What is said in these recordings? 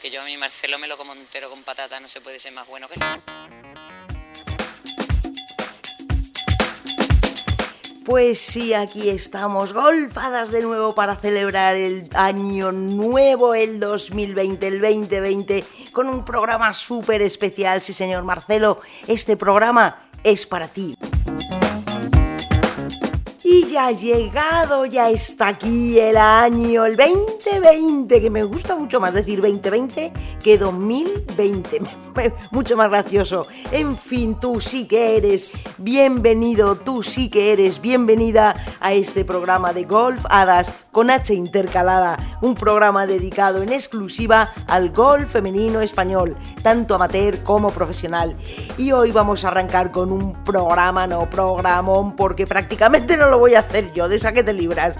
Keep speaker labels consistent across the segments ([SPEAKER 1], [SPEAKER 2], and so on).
[SPEAKER 1] Que yo a mi Marcelo me lo como entero con patata, no se puede ser más bueno que él.
[SPEAKER 2] Pues sí, aquí estamos, golfadas de nuevo para celebrar el año nuevo, el 2020, el 2020, con un programa súper especial. Sí, señor Marcelo, este programa es para ti. Ha llegado, ya está aquí el año, el 2020, que me gusta mucho más decir 2020 que 2020. Mucho más gracioso. En fin, tú sí que eres bienvenido, tú sí que eres bienvenida a este programa de Golf Hadas con H intercalada, un programa dedicado en exclusiva al golf femenino español, tanto amateur como profesional. Y hoy vamos a arrancar con un programa, no programón, porque prácticamente no lo voy a hacer yo, de esa que te libras.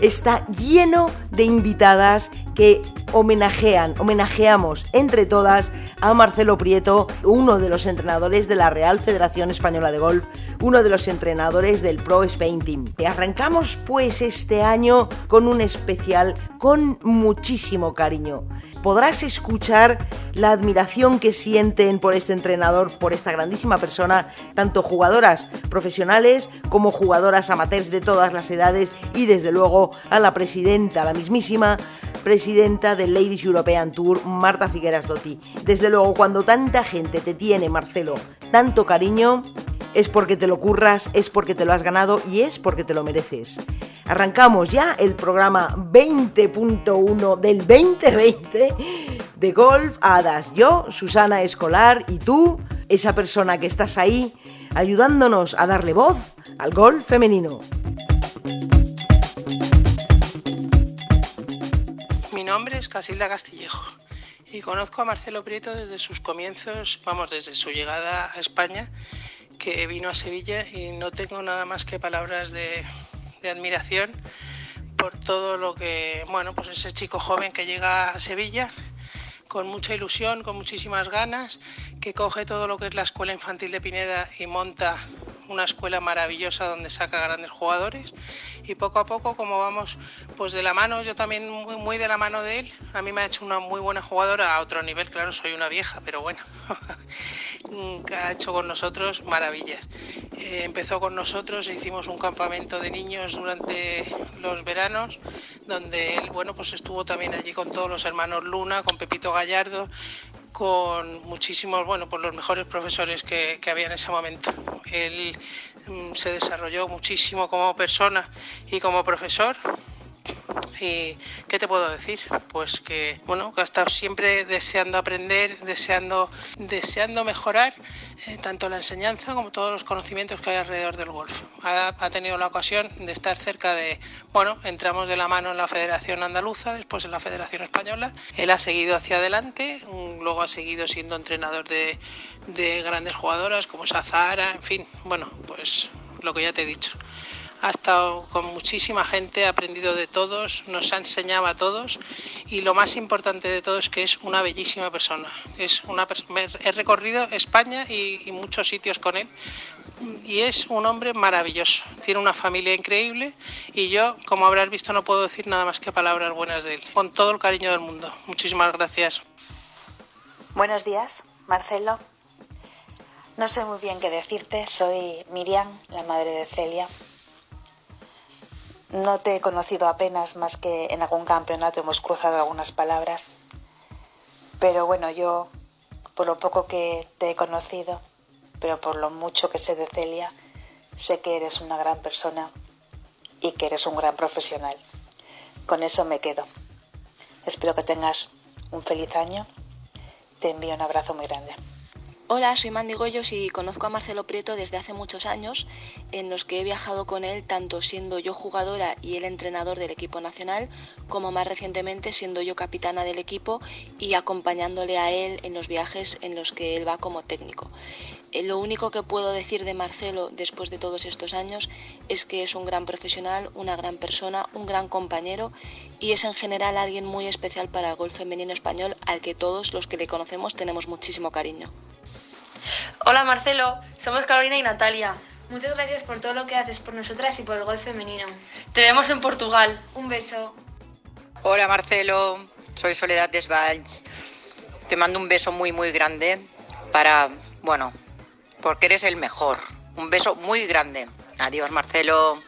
[SPEAKER 2] Está lleno de invitadas que homenajean, homenajeamos entre todas a Marcelo Prieto, uno de los entrenadores de la Real Federación Española de Golf, uno de los entrenadores del Pro Spain Team. Arrancamos pues este año con un especial con muchísimo cariño. Podrás escuchar la admiración que sienten por este entrenador, por esta grandísima persona, tanto jugadoras profesionales como jugadoras amateurs de todas las edades y desde luego a la presidenta, la mismísima presidenta del Ladies European Tour, Marta Figueras Dotti. Desde luego, cuando tanta gente te tiene, Marcelo, tanto cariño, es porque te lo curras, es porque te lo has ganado y es porque te lo mereces. Arrancamos ya el programa 20.1 del 2020 de Golf Hadas. Yo, Susana Escolar, y tú, esa persona que estás ahí, ayudándonos a darle voz al golf femenino.
[SPEAKER 3] Es Casilda Castillejo. Y conozco a Marcelo Prieto desde sus comienzos, vamos, desde su llegada a España, que vino a Sevilla y no tengo nada más que palabras de, admiración por todo lo que, bueno, pues ese chico joven que llega a Sevilla con mucha ilusión, con muchísimas ganas, que coge todo lo que es la escuela infantil de Pineda y monta una escuela maravillosa donde saca grandes jugadores y poco a poco como vamos pues de la mano, yo también muy, de la mano de él, a mí me ha hecho una muy buena jugadora a otro nivel, claro, soy una vieja, pero bueno, ha hecho con nosotros maravillas. Eh, empezó con nosotros, hicimos un campamento de niños durante los veranos, donde él, bueno, pues estuvo también allí con todos los hermanos Luna, con Pepito Gallardo, con muchísimos, bueno, pues los mejores profesores que, que había en ese momento. Él mm, se desarrolló muchísimo como persona y como profesor. ¿Y qué te puedo decir? Pues que, bueno, que ha estado siempre deseando aprender, deseando, deseando mejorar eh, tanto la enseñanza como todos los conocimientos que hay alrededor del golf. Ha, ha, tenido la ocasión de estar cerca de, bueno, entramos de la mano en la Federación Andaluza, después en la Federación Española. Él ha seguido hacia adelante, luego ha seguido siendo entrenador de, de grandes jugadoras como Sazara, en fin, bueno, pues lo que ya te he dicho ha estado con muchísima gente, ha aprendido de todos, nos ha enseñado a todos y lo más importante de todo es que es una bellísima persona. Es una, he recorrido España y, y muchos sitios con él y es un hombre maravilloso. Tiene una familia increíble y yo, como habrás visto, no puedo decir nada más que palabras buenas de él. Con todo el cariño del mundo. Muchísimas gracias.
[SPEAKER 4] Buenos días, Marcelo. No sé muy bien qué decirte. Soy Miriam, la madre de Celia. No te he conocido apenas más que en algún campeonato hemos cruzado algunas palabras. Pero bueno, yo, por lo poco que te he conocido, pero por lo mucho que sé de Celia, sé que eres una gran persona y que eres un gran profesional. Con eso me quedo. Espero que tengas un feliz año. Te envío un abrazo muy grande.
[SPEAKER 5] Hola, soy Mandy Goyos y conozco a Marcelo Prieto desde hace muchos años, en los que he viajado con él tanto siendo yo jugadora y él entrenador del equipo nacional, como más recientemente siendo yo capitana del equipo y acompañándole a él en los viajes en los que él va como técnico. Lo único que puedo decir de Marcelo después de todos estos años es que es un gran profesional, una gran persona, un gran compañero y es en general alguien muy especial para el golf femenino español al que todos los que le conocemos tenemos muchísimo cariño.
[SPEAKER 6] Hola Marcelo, somos Carolina y Natalia. Muchas gracias por todo lo que haces por nosotras y por el golf femenino. Te vemos en Portugal. Un beso.
[SPEAKER 7] Hola Marcelo, soy Soledad Desvalls. Te mando un beso muy, muy grande para, bueno, porque eres el mejor. Un beso muy grande. Adiós, Marcelo.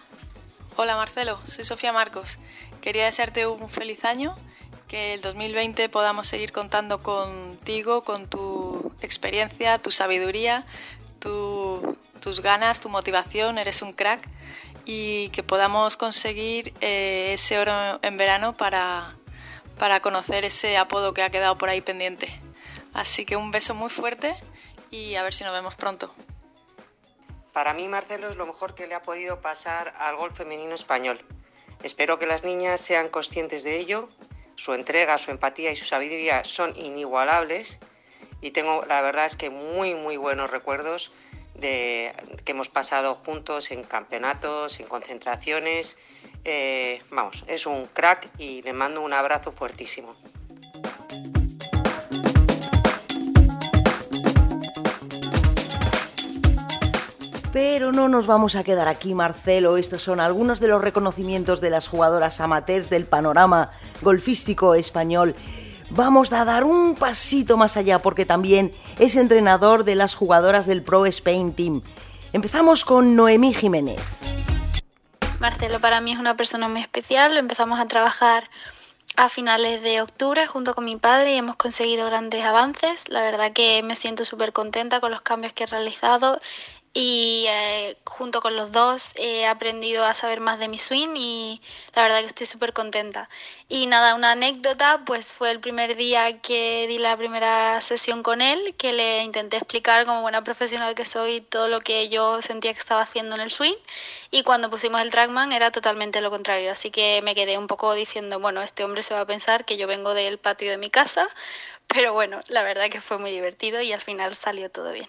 [SPEAKER 8] Hola, Marcelo. Soy Sofía Marcos. Quería desearte un feliz año, que el 2020 podamos seguir contando contigo, con tu experiencia, tu sabiduría, tus ganas, tu motivación. Eres un crack y que podamos conseguir eh, ese oro en verano para, para conocer ese apodo que ha quedado por ahí pendiente. Así que un beso muy fuerte y a ver si nos vemos pronto.
[SPEAKER 9] Para mí Marcelo es lo mejor que le ha podido pasar al golf femenino español. Espero que las niñas sean conscientes de ello. Su entrega, su empatía y su sabiduría son inigualables y tengo la verdad es que muy muy buenos recuerdos de, que hemos pasado juntos en campeonatos, en concentraciones. Eh, vamos, es un crack y le mando un abrazo fuertísimo.
[SPEAKER 2] Pero no nos vamos a quedar aquí, Marcelo. Estos son algunos de los reconocimientos de las jugadoras amateurs del panorama golfístico español. Vamos a dar un pasito más allá porque también es entrenador de las jugadoras del Pro Spain Team. Empezamos con Noemí Jiménez.
[SPEAKER 10] Marcelo para mí es una persona muy especial. Empezamos a trabajar a finales de octubre junto con mi padre y hemos conseguido grandes avances. La verdad que me siento súper contenta con los cambios que he realizado y eh, junto con los dos he aprendido a saber más de mi swing y la verdad que estoy súper contenta. Y nada, una anécdota, pues fue el primer día que di la primera sesión con él, que le intenté explicar como buena profesional que soy todo lo que yo sentía que estaba haciendo en el swing y cuando pusimos el trackman era totalmente lo contrario, así que me quedé un poco diciendo, bueno, este hombre se va a pensar que yo vengo del patio de mi casa, pero bueno, la verdad que fue muy divertido y al final salió todo bien.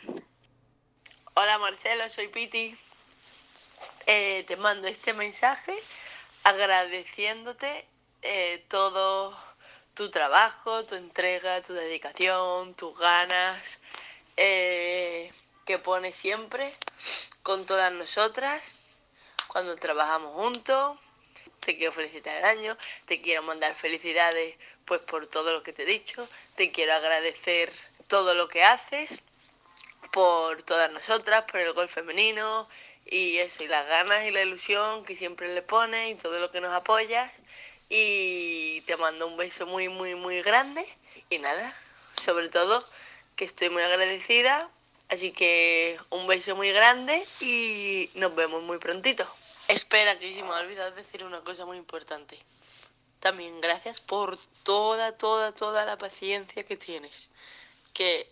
[SPEAKER 11] Hola Marcelo, soy Piti. Eh, te mando este mensaje agradeciéndote eh, todo tu trabajo, tu entrega, tu dedicación, tus ganas eh, que pones siempre con todas nosotras cuando trabajamos juntos. Te quiero felicitar el año, te quiero mandar felicidades pues por todo lo que te he dicho, te quiero agradecer todo lo que haces por todas nosotras, por el gol femenino y eso, y las ganas y la ilusión que siempre le pones y todo lo que nos apoyas. Y te mando un beso muy, muy, muy grande. Y nada, sobre todo que estoy muy agradecida. Así que un beso muy grande y nos vemos muy prontito. Espera, que se me ha olvidado decir una cosa muy importante. También gracias por toda, toda, toda la paciencia que tienes. Que,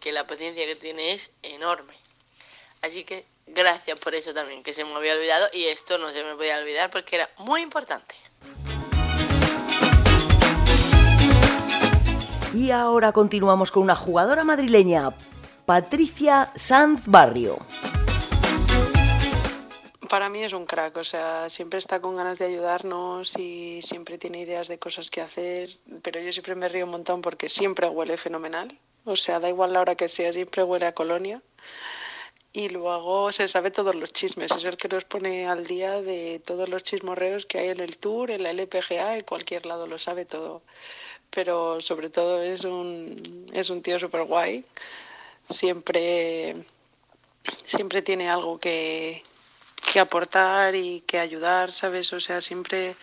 [SPEAKER 11] que la paciencia que tiene es enorme. Así que gracias por eso también, que se me había olvidado y esto no se me podía olvidar porque era muy importante.
[SPEAKER 2] Y ahora continuamos con una jugadora madrileña, Patricia Sanz Barrio.
[SPEAKER 12] Para mí es un crack, o sea, siempre está con ganas de ayudarnos y siempre tiene ideas de cosas que hacer, pero yo siempre me río un montón porque siempre huele fenomenal. O sea, da igual la hora que sea, siempre huele a colonia. Y luego se sabe todos los chismes, es el que nos pone al día de todos los chismorreos que hay en el Tour, en la LPGA, en cualquier lado, lo sabe todo. Pero sobre todo es un, es un tío súper guay. Siempre, siempre tiene algo que, que aportar y que ayudar, ¿sabes? O sea, siempre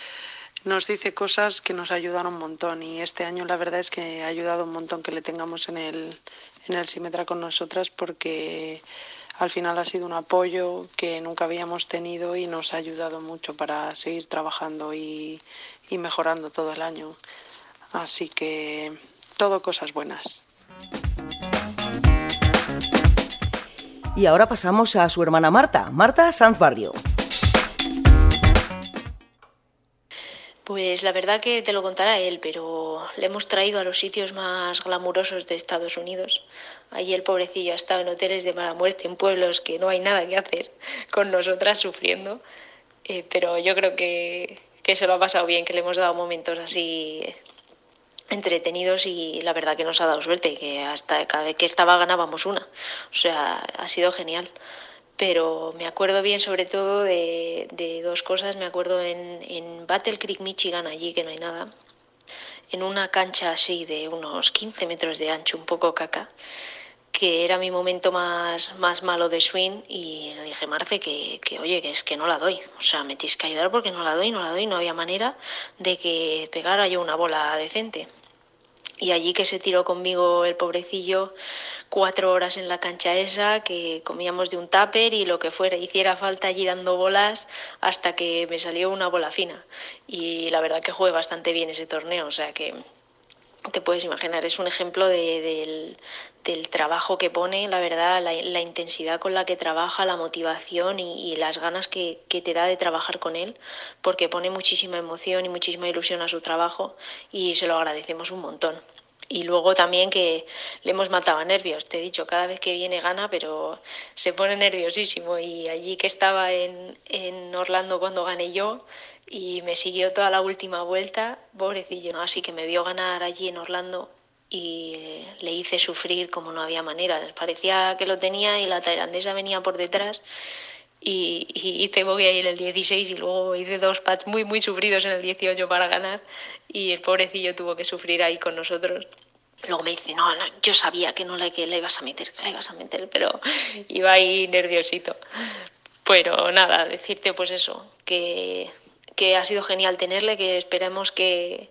[SPEAKER 12] nos dice cosas que nos ayudan un montón y este año la verdad es que ha ayudado un montón que le tengamos en el, en el Simetra con nosotras porque al final ha sido un apoyo que nunca habíamos tenido y nos ha ayudado mucho para seguir trabajando y, y mejorando todo el año. Así que todo cosas buenas.
[SPEAKER 2] Y ahora pasamos a su hermana Marta, Marta Sanz Barrio.
[SPEAKER 13] Pues la verdad que te lo contará él, pero le hemos traído a los sitios más glamurosos de Estados Unidos. Allí el pobrecillo ha estado en hoteles de mala muerte, en pueblos que no hay nada que hacer, con nosotras sufriendo. Eh, pero yo creo que, que se lo ha pasado bien, que le hemos dado momentos así entretenidos y la verdad que nos ha dado suerte, que hasta cada vez que estaba ganábamos una. O sea, ha sido genial pero me acuerdo bien sobre todo de, dos cosas. Me acuerdo en, en, Battle Creek, Michigan, allí que no hay nada. en una cancha así de unos 15 metros de ancho, un poco caca, que era mi momento más, más malo de swing y le dije, Marce, que, que, oye, que es que no la doy. O sea, me tienes que ayudar porque no la doy, no la doy, no había manera de que pegara yo una bola decente. Y allí que se tiró conmigo el pobrecillo cuatro horas en la cancha esa, que comíamos de un tupper y lo que fuera, hiciera falta allí dando bolas hasta que me salió una bola fina. Y la verdad que jugué bastante bien ese torneo, o sea que te puedes imaginar, es un ejemplo del, trabajo que pone, la verdad, la, intensidad con la que trabaja, la motivación y, las ganas que, que, te da de trabajar con él, porque pone muchísima emoción y muchísima ilusión a su trabajo y se lo agradecemos un montón. Y luego también que le hemos matado a nervios, te he dicho, cada vez que viene gana, pero se pone nerviosísimo. Y allí que estaba en, en Orlando cuando gané yo, y me siguió toda la última vuelta, pobrecillo, así que me vio ganar allí en Orlando y le hice sufrir como no había manera. Parecía que lo tenía y la tailandesa venía por detrás y, hice bogey ahí en el 16 y luego hice dos pads muy muy sufridos en el 18 para ganar y el pobrecillo tuvo que sufrir ahí con nosotros. Luego me dice, no, yo sabía que no le, que le ibas a meter, que le ibas a meter, pero iba ahí nerviosito. Pero nada, decirte pues eso, que que ha sido genial tenerle, que esperemos que,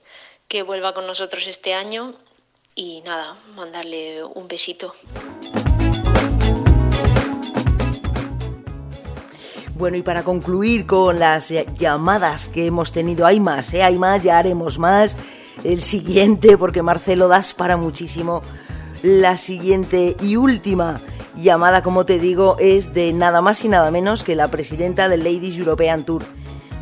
[SPEAKER 13] que vuelva con nosotros este año y nada, mandarle un besito.
[SPEAKER 2] Bueno, y para concluir con las llamadas que hemos tenido, hay más, ¿eh? hay más, ya haremos más. El siguiente, porque Marcelo das para muchísimo. La siguiente y última llamada, como te digo, es de nada más y nada menos que la presidenta del Ladies European Tour.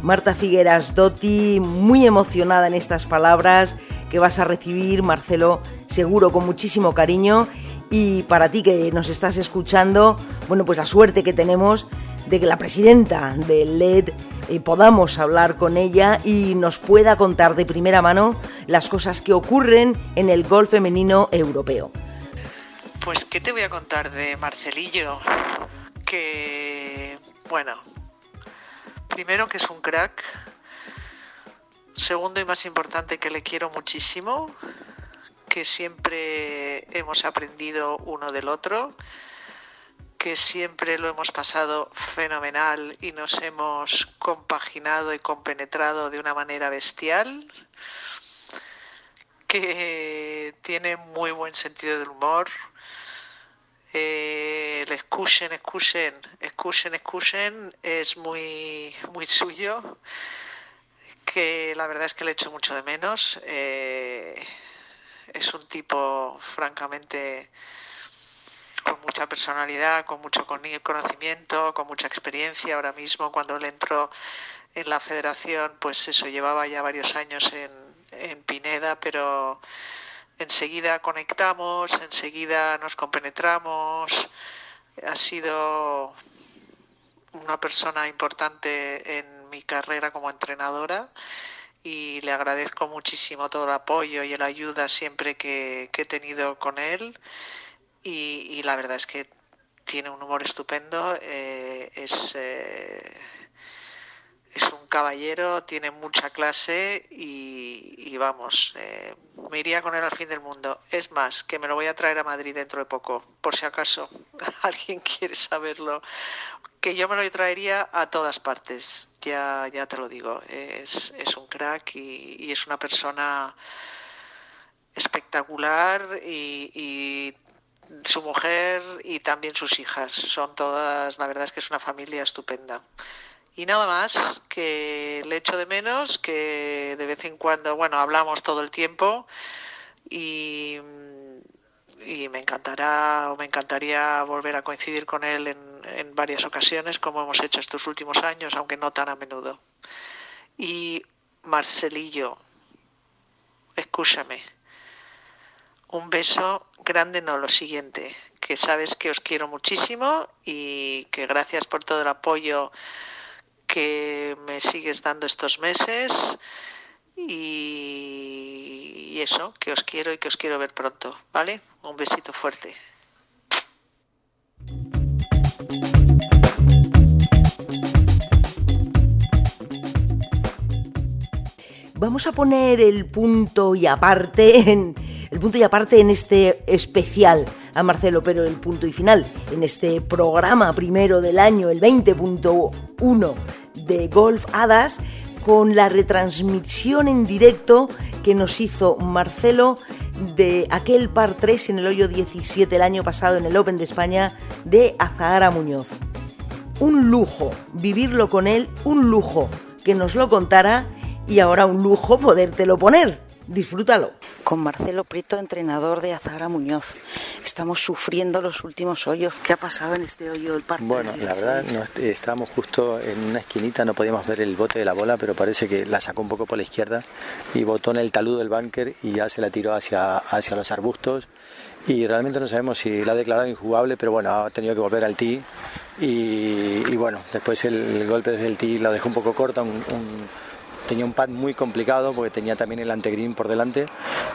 [SPEAKER 2] Marta Figueras Dotti, muy emocionada en estas palabras que vas a recibir, Marcelo, seguro con muchísimo cariño. Y para ti que nos estás escuchando, bueno, pues la suerte que tenemos de que la presidenta del LED eh, podamos hablar con ella y nos pueda contar de primera mano las cosas que ocurren en el golf femenino europeo.
[SPEAKER 14] Pues, ¿qué te voy a contar de Marcelillo? Que, bueno, Primero que es un crack. Segundo y más importante que le quiero muchísimo, que siempre hemos aprendido uno del otro, que siempre lo hemos pasado fenomenal y nos hemos compaginado y compenetrado de una manera bestial, que tiene muy buen sentido del humor, eh, el escuchen, escuchen, escuchen, escuchen es muy, muy suyo, que la verdad es que le echo mucho de menos. Eh, es un tipo francamente con mucha personalidad, con mucho conocimiento, con mucha experiencia. Ahora mismo cuando él entró en la federación, pues eso llevaba ya varios años en, Pineda, pero enseguida conectamos, enseguida nos compenetramos. Ha sido una persona importante en mi carrera como entrenadora y le agradezco muchísimo todo el apoyo y la ayuda siempre que, he tenido con él y, la verdad es que tiene un humor estupendo, eh, es, eh, es un caballero, tiene mucha clase y, vamos, eh, me iría con él al fin del mundo. Es más, que me lo voy a traer a Madrid dentro de poco, por si acaso alguien quiere saberlo. Que yo me lo traería a todas partes, ya, ya te lo digo. Es, es un crack y, es una persona espectacular y, y su mujer y también sus hijas. Son todas, la verdad es que es una familia estupenda. Y nada más, que le echo de menos, que de vez en cuando, bueno, hablamos todo el tiempo y, y me encantará o me encantaría volver a coincidir con él en, en varias ocasiones, como hemos hecho estos últimos años, aunque no tan a menudo. Y Marcelillo, escúchame. Un beso grande, no lo siguiente, que sabes que os quiero muchísimo y que gracias por todo el apoyo que me sigues dando estos meses y, eso, que os quiero y que os quiero ver pronto, ¿vale? Un besito fuerte.
[SPEAKER 2] vamos a poner el punto y aparte en el punto y aparte en este especial a Marcelo, pero el punto y final en este programa primero del año, el 20.1 de Golf Hadas, con la retransmisión en directo que nos hizo Marcelo de aquel par 3 en el hoyo 17 el año pasado en el Open de España de Azahara Muñoz. Un lujo vivirlo con él, un lujo que nos lo contara y ahora un lujo podértelo poner. Disfrútalo.
[SPEAKER 15] Con Marcelo Prieto, entrenador de Azahara Muñoz. Estamos sufriendo los últimos hoyos. ¿Qué ha pasado en este hoyo del parque?
[SPEAKER 16] Bueno, la verdad, no, estábamos justo en una esquinita, no podíamos ver el bote de la bola, pero parece que la sacó un poco por la izquierda y botó en el talud del búnker y ya se la tiró hacia, hacia los arbustos. Y realmente no sabemos si la ha declarado injugable, pero bueno, ha tenido que volver al tee. Y, bueno, después el, golpe desde el tee la dejó un poco corta, un tenía un pad muy complicado porque tenía también el antegreen por delante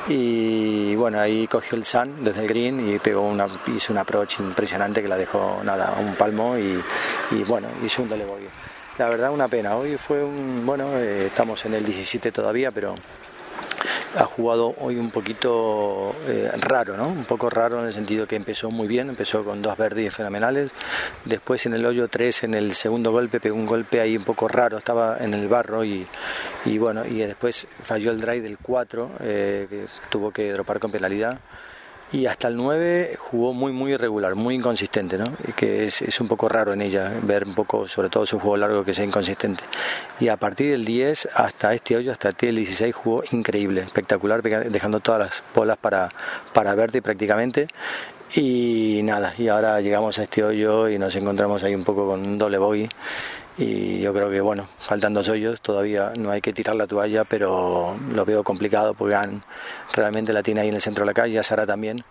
[SPEAKER 16] y bueno, ahí cogió el sun desde el green y pegó una, hizo un approach impresionante que la dejó nada, un palmo y, bueno, hizo un doble La verdad una pena, hoy fue un, bueno, eh, estamos en el 17 todavía, pero ha jugado hoy un poquito eh, raro, ¿no? Un poco raro en el sentido que empezó muy bien, empezó con dos verdes fenomenales, después en el hoyo 3, en el segundo golpe, pegó un golpe ahí un poco raro, estaba en el barro y, bueno, y después falló el drive del 4, eh, que tuvo que dropar con penalidad y hasta el 9 jugó muy muy irregular, muy inconsistente, ¿no? Que es, es, un poco raro en ella ver un poco, sobre todo su juego largo, que sea inconsistente. Y a partir del 10 hasta este hoyo, hasta el 16 jugó increíble, espectacular, dejando todas las bolas para, para verte prácticamente. Y nada, y ahora llegamos a este hoyo y nos encontramos ahí un poco con un doble bogey y yo creo que bueno, faltan dos hoyos, todavía no hay que tirar la toalla, pero lo veo complicado porque han, realmente la tiene ahí en el centro de la calle, Sara también.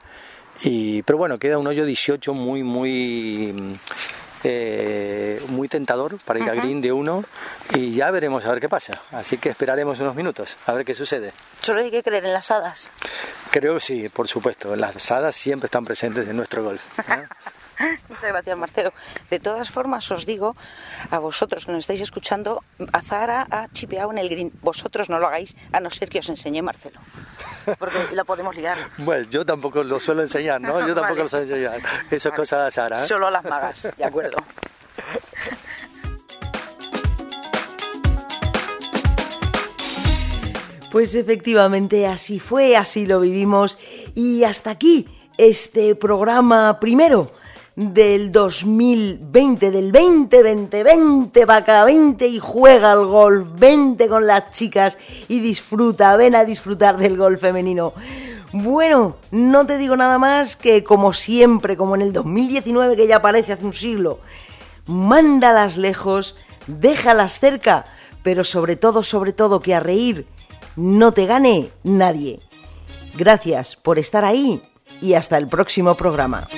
[SPEAKER 16] Y, pero bueno, queda un hoyo 18 muy, muy, eh, muy tentador para ir a green de uno y ya veremos a ver qué pasa. Así que esperaremos unos minutos a ver qué sucede.
[SPEAKER 15] Solo hay que creer en las hadas.
[SPEAKER 16] Creo que sí, por supuesto. Las hadas siempre están presentes en nuestro golf. ¿eh?
[SPEAKER 15] Muchas gracias, Marcelo. De todas formas, os digo a vosotros que nos estáis escuchando, Azara ha chipeado en el green. Vosotros no lo hagáis, a no ser que os enseñe Marcelo. Porque la podemos liar.
[SPEAKER 16] Bueno, yo tampoco lo suelo enseñar, ¿no? Yo tampoco lo suelo enseñar. Eso es cosa de Azara.
[SPEAKER 15] ¿eh? Solo a las magas, de acuerdo.
[SPEAKER 2] Pues efectivamente así fue, así lo vivimos y hasta aquí este programa primero del 2020, del 2020, 20 vaca, 20 y juega al golf, 20 con las chicas y disfruta, ven a disfrutar del golf femenino. Bueno, no te digo nada más que como siempre, como en el 2019 que ya parece hace un siglo, mándalas lejos, déjalas cerca, pero sobre todo, sobre todo que a reír no te gane nadie. Gracias por estar ahí y hasta el próximo programa.